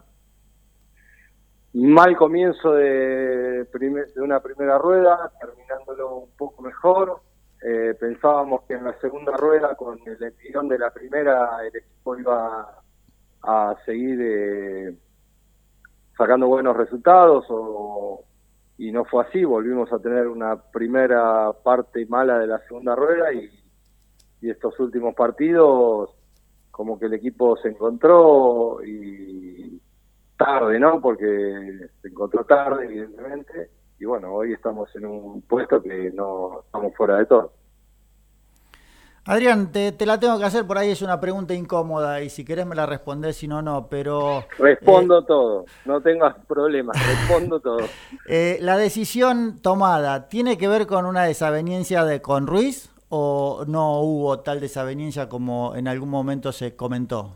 mal comienzo de, de una primera rueda, terminándolo un poco mejor. Eh, pensábamos que en la segunda rueda, con el empirón de la primera, el equipo iba a seguir eh, sacando buenos resultados o, y no fue así, volvimos a tener una primera parte mala de la segunda rueda y, estos últimos partidos como que el equipo se encontró y tarde, ¿no? Porque se encontró tarde, evidentemente, y bueno, hoy estamos en un puesto que no estamos fuera de todo. Adrián, te, la tengo que hacer, por ahí es una pregunta incómoda y si querés me la respondés, si no, no, pero... Respondo eh, todo, no tengas problemas, respondo todo. Eh, ¿La decisión tomada tiene que ver con una desaveniencia de con Ruiz o no hubo tal desaveniencia como en algún momento se comentó?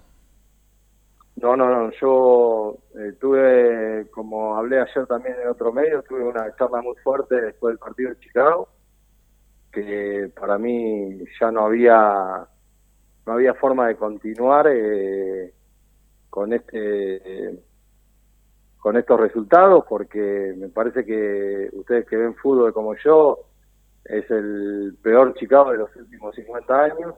No, no, no, yo eh, tuve, como hablé ayer también en otro medio, tuve una charla muy fuerte después del partido de Chicago que para mí ya no había no había forma de continuar eh, con este con estos resultados porque me parece que ustedes que ven fútbol como yo es el peor Chicago de los últimos 50 años.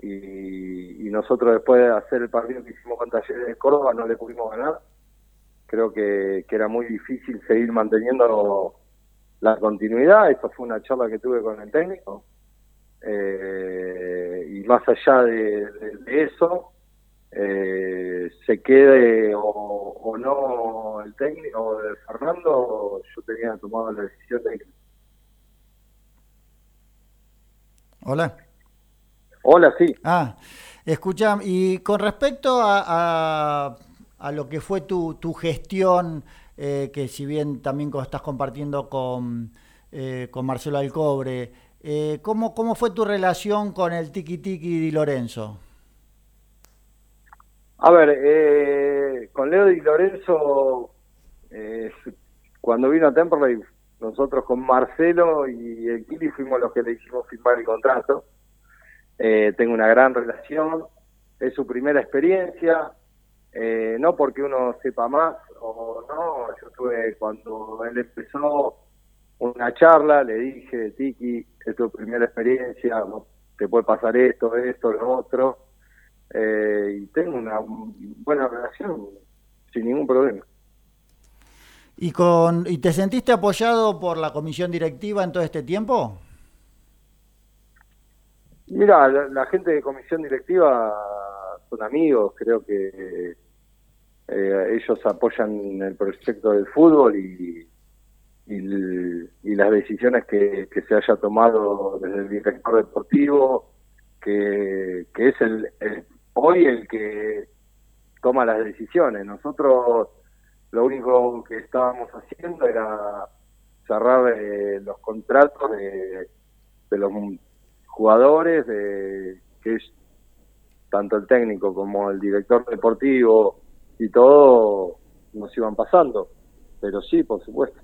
Y, nosotros después de hacer el partido que hicimos con Talleres de Córdoba no le pudimos ganar. Creo que, que era muy difícil seguir manteniendo la continuidad, esa fue una charla que tuve con el técnico, eh, y más allá de, eso, eh, se quede o, no el técnico o de Fernando, yo tenía tomado la decisión de... Hola. Hola, sí. Ah, escucha, y con respecto a, a, lo que fue tu, tu gestión eh, que si bien también estás compartiendo con, eh, con Marcelo Alcobre, eh, ¿cómo, ¿cómo fue tu relación con el Tiki Tiki Di Lorenzo? A ver, eh, con Leo Di Lorenzo, cuando vino a Temperley, nosotros con Marcelo y el Kili fuimos los que le hicimos firmar el contrato. tengo una gran relación, es su primera experiencia, eh, no porque uno sepa más no, yo tuve cuando él empezó una charla, le dije, Tiki, es tu primera experiencia, te puede pasar esto, esto, lo otro, eh, y tengo una buena relación sin ningún problema. ¿Y, con, ¿Y te sentiste apoyado por la comisión directiva en todo este tiempo? Mira, la gente de comisión directiva son amigos, creo que eh, ellos apoyan el proyecto del fútbol y, las decisiones que, se haya tomado desde el director deportivo, que, que es el, hoy el que toma las decisiones. Nosotros lo único que estábamos haciendo era cerrar eh, los contratos de, de los jugadores, de, que es tanto el técnico como el director deportivo y todo nos iban pasando. Pero sí, por supuesto.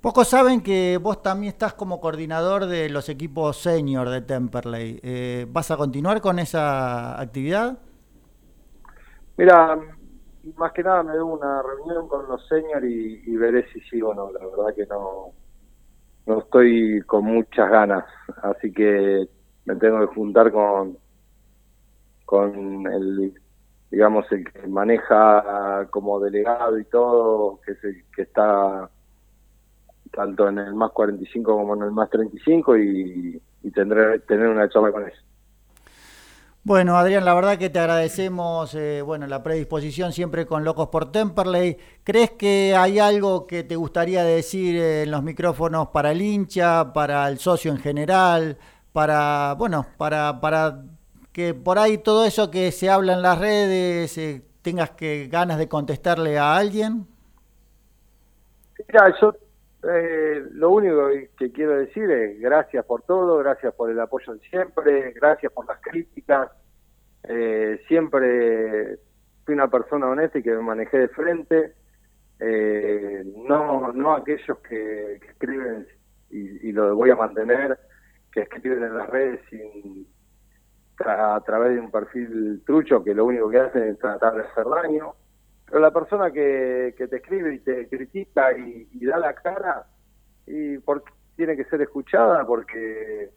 Pocos saben que vos también estás como coordinador de los equipos senior de Temperley. Eh, ¿Vas a continuar con esa actividad? Mira, más que nada me doy una reunión con los senior y, y veré si sí o no. La verdad que no, no estoy con muchas ganas, así que me tengo que juntar con con el digamos el que maneja como delegado y todo, que es el que está tanto en el más 45 como en el más 35 y, y tendré tener una charla con ellos. Bueno, Adrián, la verdad que te agradecemos eh, bueno, la predisposición siempre con Locos por Temperley. ¿Crees que hay algo que te gustaría decir en los micrófonos para el hincha, para el socio en general, para, bueno, para, para que por ahí todo eso que se habla en las redes eh, tengas que ganas de contestarle a alguien? Mira, yo eh, lo único que quiero decir es gracias por todo, gracias por el apoyo de siempre, gracias por las críticas. Eh, siempre fui una persona honesta y que me manejé de frente. Eh, no, no aquellos que, que escriben, y, y, lo voy a mantener, que escriben en las redes sin, a través de un perfil trucho que lo único que hacen es tratar de hacer daño pero la persona que, que te escribe y te critica y, da la cara, y porque tiene que ser escuchada, porque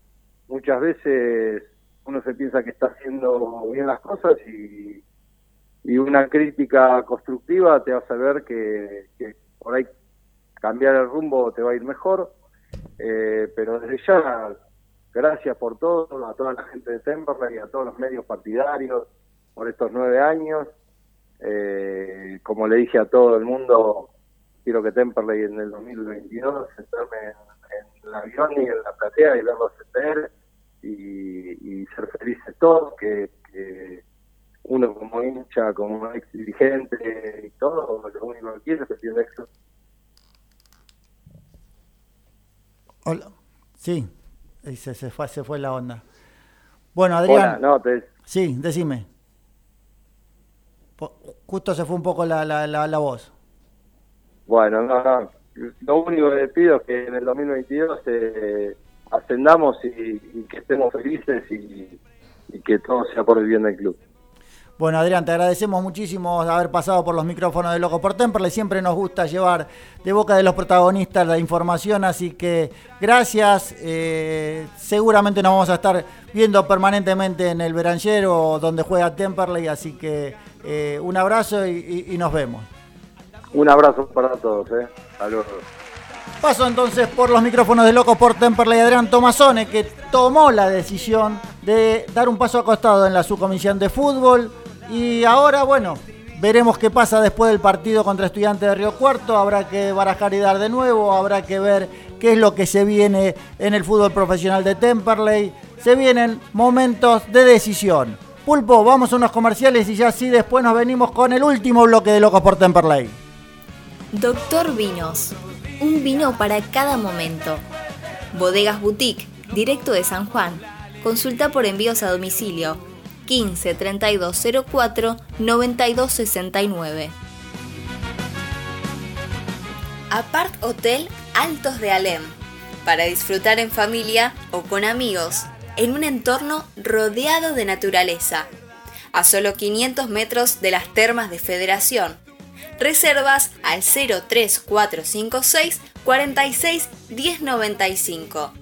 muchas veces uno se piensa que está haciendo bien las cosas y, y una crítica constructiva te hace ver que, que por ahí cambiar el rumbo te va a ir mejor. Eh, pero desde ya, gracias por todo, a toda la gente de Temperley y a todos los medios partidarios por estos nueve años. Eh, como le dije a todo el mundo, quiero que Temperley en el 2022 sentarme en, en el avión y en la platea y verlos ascender y, y ser felices todos, que, uno como hincha, como ex dirigente y todo, lo único que quiero es que tiene éxito. Hola. Sí, se, se, fue, se fue la onda. Bueno, Adrián. Hola, no, te... Sí, decime. Justo se fue un poco la, la, la, la voz. Bueno, no, no. Lo único que le pido es que en el 2022 eh, ascendamos y, y, que estemos felices y, y, que todo sea por el bien del club. Bueno, Adrián, te agradecemos muchísimo haber pasado por los micrófonos de Loco por Temperley. Siempre nos gusta llevar de boca de los protagonistas la información, así que gracias. Eh, seguramente nos vamos a estar viendo permanentemente en el veranchero donde juega Temperley, así que eh, un abrazo y, y, y, nos vemos. Un abrazo para todos, ¿eh? Saludos. Paso entonces por los micrófonos de Loco por Temperley Adrián Tomasone, que tomó la decisión de dar un paso acostado en la subcomisión de fútbol. Y ahora, bueno, veremos qué pasa después del partido contra Estudiantes de Río Cuarto. Habrá que barajar y dar de nuevo, habrá que ver qué es lo que se viene en el fútbol profesional de Temperley. Se vienen momentos de decisión. Pulpo, vamos a unos comerciales y ya sí después nos venimos con el último bloque de Locos por Temperley. Doctor Vinos, un vino para cada momento. Bodegas Boutique, directo de San Juan. Consulta por envíos a domicilio 15 3204 9269. Apart Hotel Altos de Alem, para disfrutar en familia o con amigos, en un entorno rodeado de naturaleza, a solo 500 metros de las termas de Federación. Reservas al 03456 46 1095.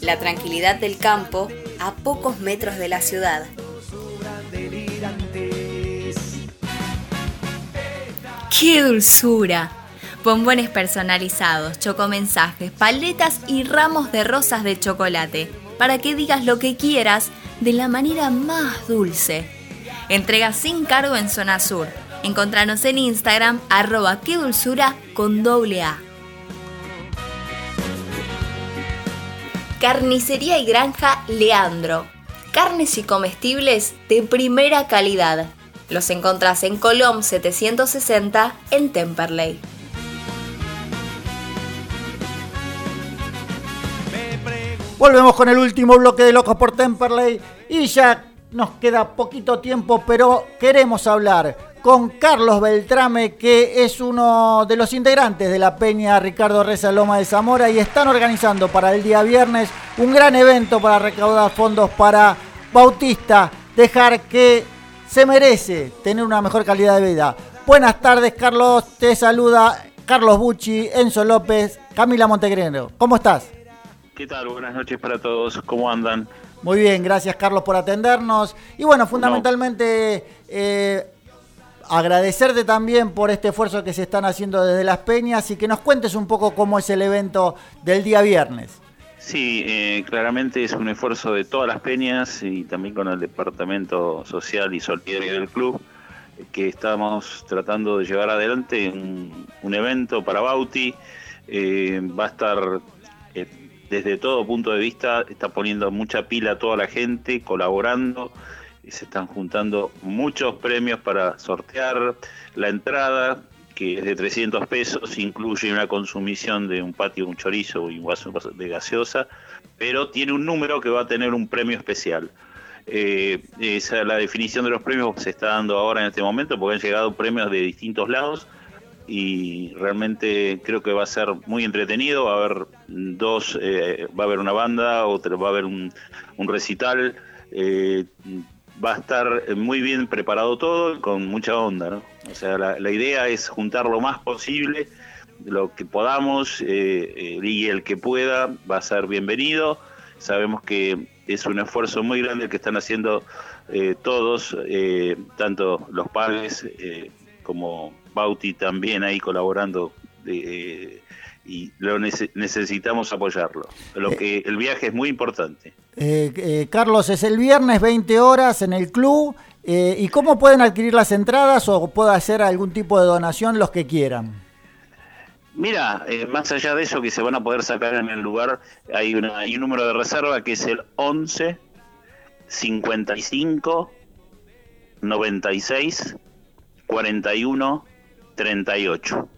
La tranquilidad del campo a pocos metros de la ciudad. ¡Qué dulzura! Bombones personalizados, chocomensajes, paletas y ramos de rosas de chocolate para que digas lo que quieras de la manera más dulce. Entrega sin cargo en Zona Sur. Encontranos en Instagram arroba qué dulzura con doble A. Carnicería y Granja Leandro. Carnes y comestibles de primera calidad. Los encontrás en Colom 760 en Temperley. Volvemos con el último bloque de Locos por Temperley y ya nos queda poquito tiempo, pero queremos hablar con Carlos Beltrame, que es uno de los integrantes de la Peña Ricardo Reza Loma de Zamora y están organizando para el día viernes un gran evento para recaudar fondos para Bautista, dejar que se merece tener una mejor calidad de vida. Buenas tardes, Carlos. Te saluda Carlos Bucci, Enzo López, Camila Montegreno. ¿Cómo estás? ¿Qué tal? Buenas noches para todos. ¿Cómo andan? Muy bien, gracias Carlos por atendernos. Y bueno, fundamentalmente eh, agradecerte también por este esfuerzo que se están haciendo desde Las Peñas y que nos cuentes un poco cómo es el evento del día viernes. Sí, eh, claramente es un esfuerzo de todas las peñas y también con el Departamento Social y Solidario del club que estamos tratando de llevar adelante un, evento para Bauti. Eh, va a estar eh, desde todo punto de vista, está poniendo mucha pila a toda la gente, colaborando, y se están juntando muchos premios para sortear la entrada, que es de 300 pesos, incluye una consumición de un patio, un chorizo y un vaso de gaseosa, pero tiene un número que va a tener un premio especial. Eh, esa, la definición de los premios se está dando ahora en este momento porque han llegado premios de distintos lados y realmente creo que va a ser muy entretenido. Va a haber dos, eh, va a haber una banda, otra va a haber un, recital. Eh, va a estar muy bien preparado todo, con mucha onda, ¿no? O sea, la, idea es juntar lo más posible, lo que podamos, eh, y el que pueda va a ser bienvenido. Sabemos que es un esfuerzo muy grande el que están haciendo todos, tanto los padres como Bauti también ahí colaborando eh, y lo necesitamos apoyarlo. Lo eh. que el viaje es muy importante. Eh, Carlos, es el viernes 20 horas en el club. ¿Y cómo pueden adquirir las entradas o puede hacer algún tipo de donación los que quieran? Mira, más allá de eso que se van a poder sacar en el lugar, hay, hay un número de reserva que es el 11 55 96 41 38.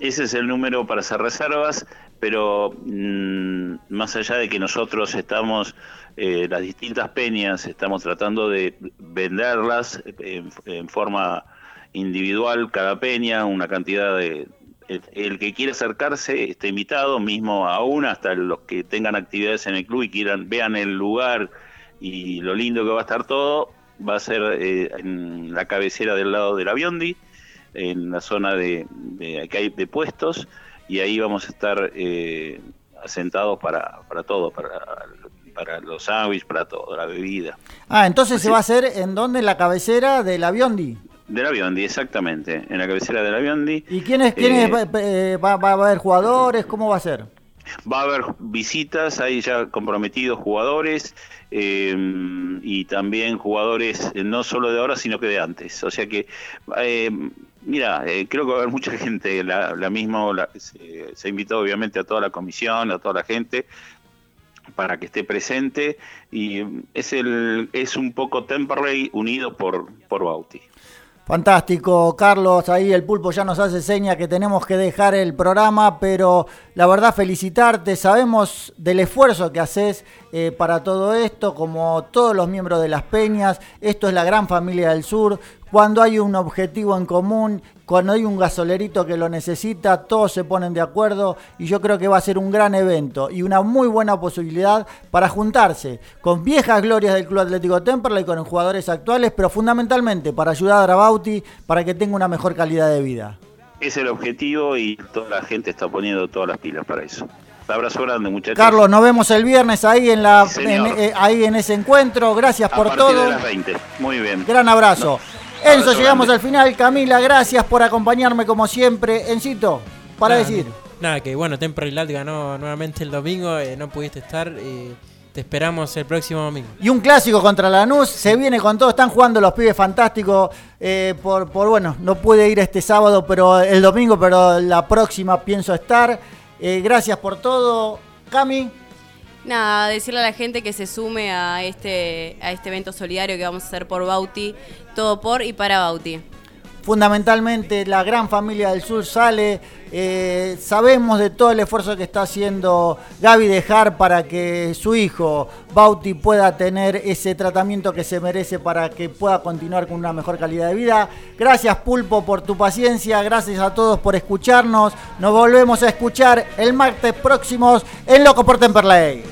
Ese es el número para hacer reservas, pero mm, más allá de que nosotros estamos, eh, las distintas peñas, estamos tratando de venderlas en, forma individual, cada peña, una cantidad de... El, que quiera acercarse está invitado, mismo aún hasta los que tengan actividades en el club y quieran, vean el lugar y lo lindo que va a estar todo, va a ser eh, en la cabecera del lado de la Biondi en la zona de, de, hay de puestos y ahí vamos a estar eh, asentados para, para todo, para, para los sándwiches, para todo, la bebida. Ah, entonces se va a hacer en dónde, en la cabecera del Biondi. De la Biondi, exactamente, en la cabecera de la Biondi. ¿Y quiénes, quiénes eh, eh, va, va, a haber jugadores? ¿Cómo va a ser? Va a haber visitas, hay ya comprometidos jugadores eh, y también jugadores no solo de ahora, sino que de antes. O sea que eh, Mira, eh, creo que va a haber mucha gente, la, la misma, se, ha invitado obviamente a toda la comisión, a toda la gente para que esté presente y es el es un poco Temperley unido por, por Bauti. Fantástico, Carlos. Ahí el pulpo ya nos hace seña que tenemos que dejar el programa, pero la verdad felicitarte. Sabemos del esfuerzo que haces eh, para todo esto, como todos los miembros de las peñas. Esto es la gran familia del sur. Cuando hay un objetivo en común cuando hay un gasolerito que lo necesita, todos se ponen de acuerdo y yo creo que va a ser un gran evento y una muy buena posibilidad para juntarse con viejas glorias del Club Atlético Temperley, con jugadores actuales, pero fundamentalmente para ayudar a Bauti para que tenga una mejor calidad de vida. Es el objetivo y toda la gente está poniendo todas las pilas para eso. Un abrazo grande, muchachos. Carlos, nos vemos el viernes ahí en la eh, ahí en ese encuentro. Gracias por todo. De las 20. Muy bien. Gran abrazo. Enzo, llegamos al final. Camila, gracias por acompañarme como siempre. Encito, para decir. Nada, que bueno, Temperley ganó nuevamente el domingo, eh, no pudiste estar. Eh, te esperamos el próximo domingo. Y un clásico contra Lanús, se viene con todo, están jugando los pibes fantásticos. Eh, por, por, bueno, no pude ir este sábado, pero el domingo, pero la próxima pienso estar. gracias por todo, Cami. Nada, decirle a la gente que se sume a este, a este evento solidario que vamos a hacer por Bauti, todo por y para Bauti. Fundamentalmente la gran familia del sur sale. Eh, sabemos de todo el esfuerzo que está haciendo Gaby Dejar para que su hijo Bauti pueda tener ese tratamiento que se merece para que pueda continuar con una mejor calidad de vida. Gracias Pulpo por tu paciencia, gracias a todos por escucharnos. Nos volvemos a escuchar el martes próximos en Loco por Temperley.